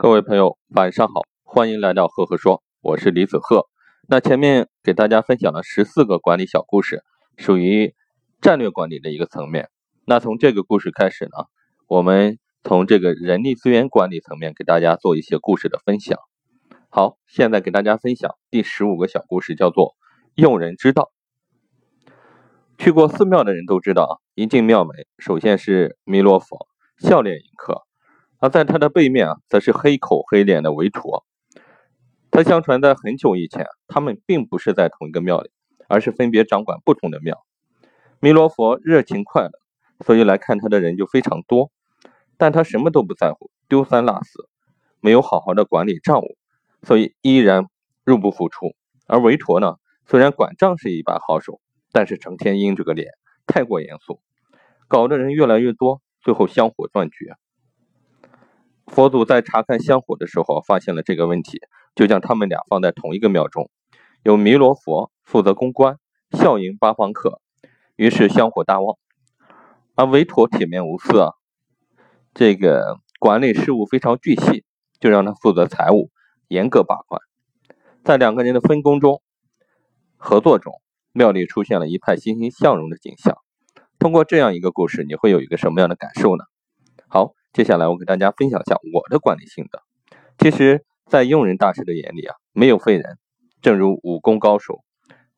各位朋友，晚上好，欢迎来到赫赫说，我是李子赫。那前面给大家分享了十四个管理小故事，属于战略管理的一个层面。那从这个故事开始呢，我们从这个人力资源管理层面给大家做一些故事的分享。好，现在给大家分享第十五个小故事，叫做用人之道。去过寺庙的人都知道啊，一进庙门，首先是弥勒佛笑脸迎客。而在他的背面啊，则是黑口黑脸的韦陀。他相传在很久以前，他们并不是在同一个庙里，而是分别掌管不同的庙。弥勒佛热情快乐，所以来看他的人就非常多。但他什么都不在乎，丢三落四，没有好好的管理账务，所以依然入不敷出。而韦陀呢，虽然管账是一把好手，但是成天阴着个脸，太过严肃，搞得人越来越多，最后香火断绝。佛祖在查看香火的时候，发现了这个问题，就将他们俩放在同一个庙中，由弥罗佛负责公关，笑迎八方客，于是香火大旺。而韦陀铁面无私啊，这个管理事务非常巨细，就让他负责财务，严格把关。在两个人的分工中、合作中，庙里出现了一派欣欣向荣的景象。通过这样一个故事，你会有一个什么样的感受呢？好。接下来我给大家分享一下我的管理心得。其实，在用人大师的眼里啊，没有废人。正如武功高手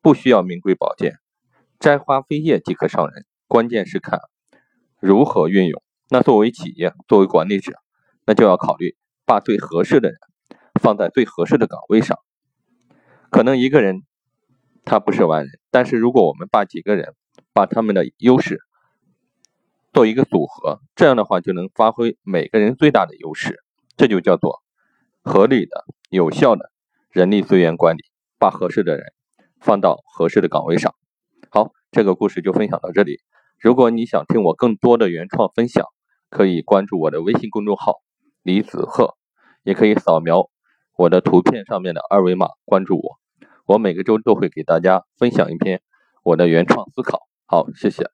不需要名贵宝剑，摘花飞叶即可上人，关键是看如何运用。那作为企业，作为管理者，那就要考虑把最合适的人放在最合适的岗位上。可能一个人他不是完人，但是如果我们把几个人把他们的优势。做一个组合，这样的话就能发挥每个人最大的优势，这就叫做合理的、有效的人力资源管理，把合适的人放到合适的岗位上。好，这个故事就分享到这里。如果你想听我更多的原创分享，可以关注我的微信公众号李子鹤，也可以扫描我的图片上面的二维码关注我。我每个周都会给大家分享一篇我的原创思考。好，谢谢。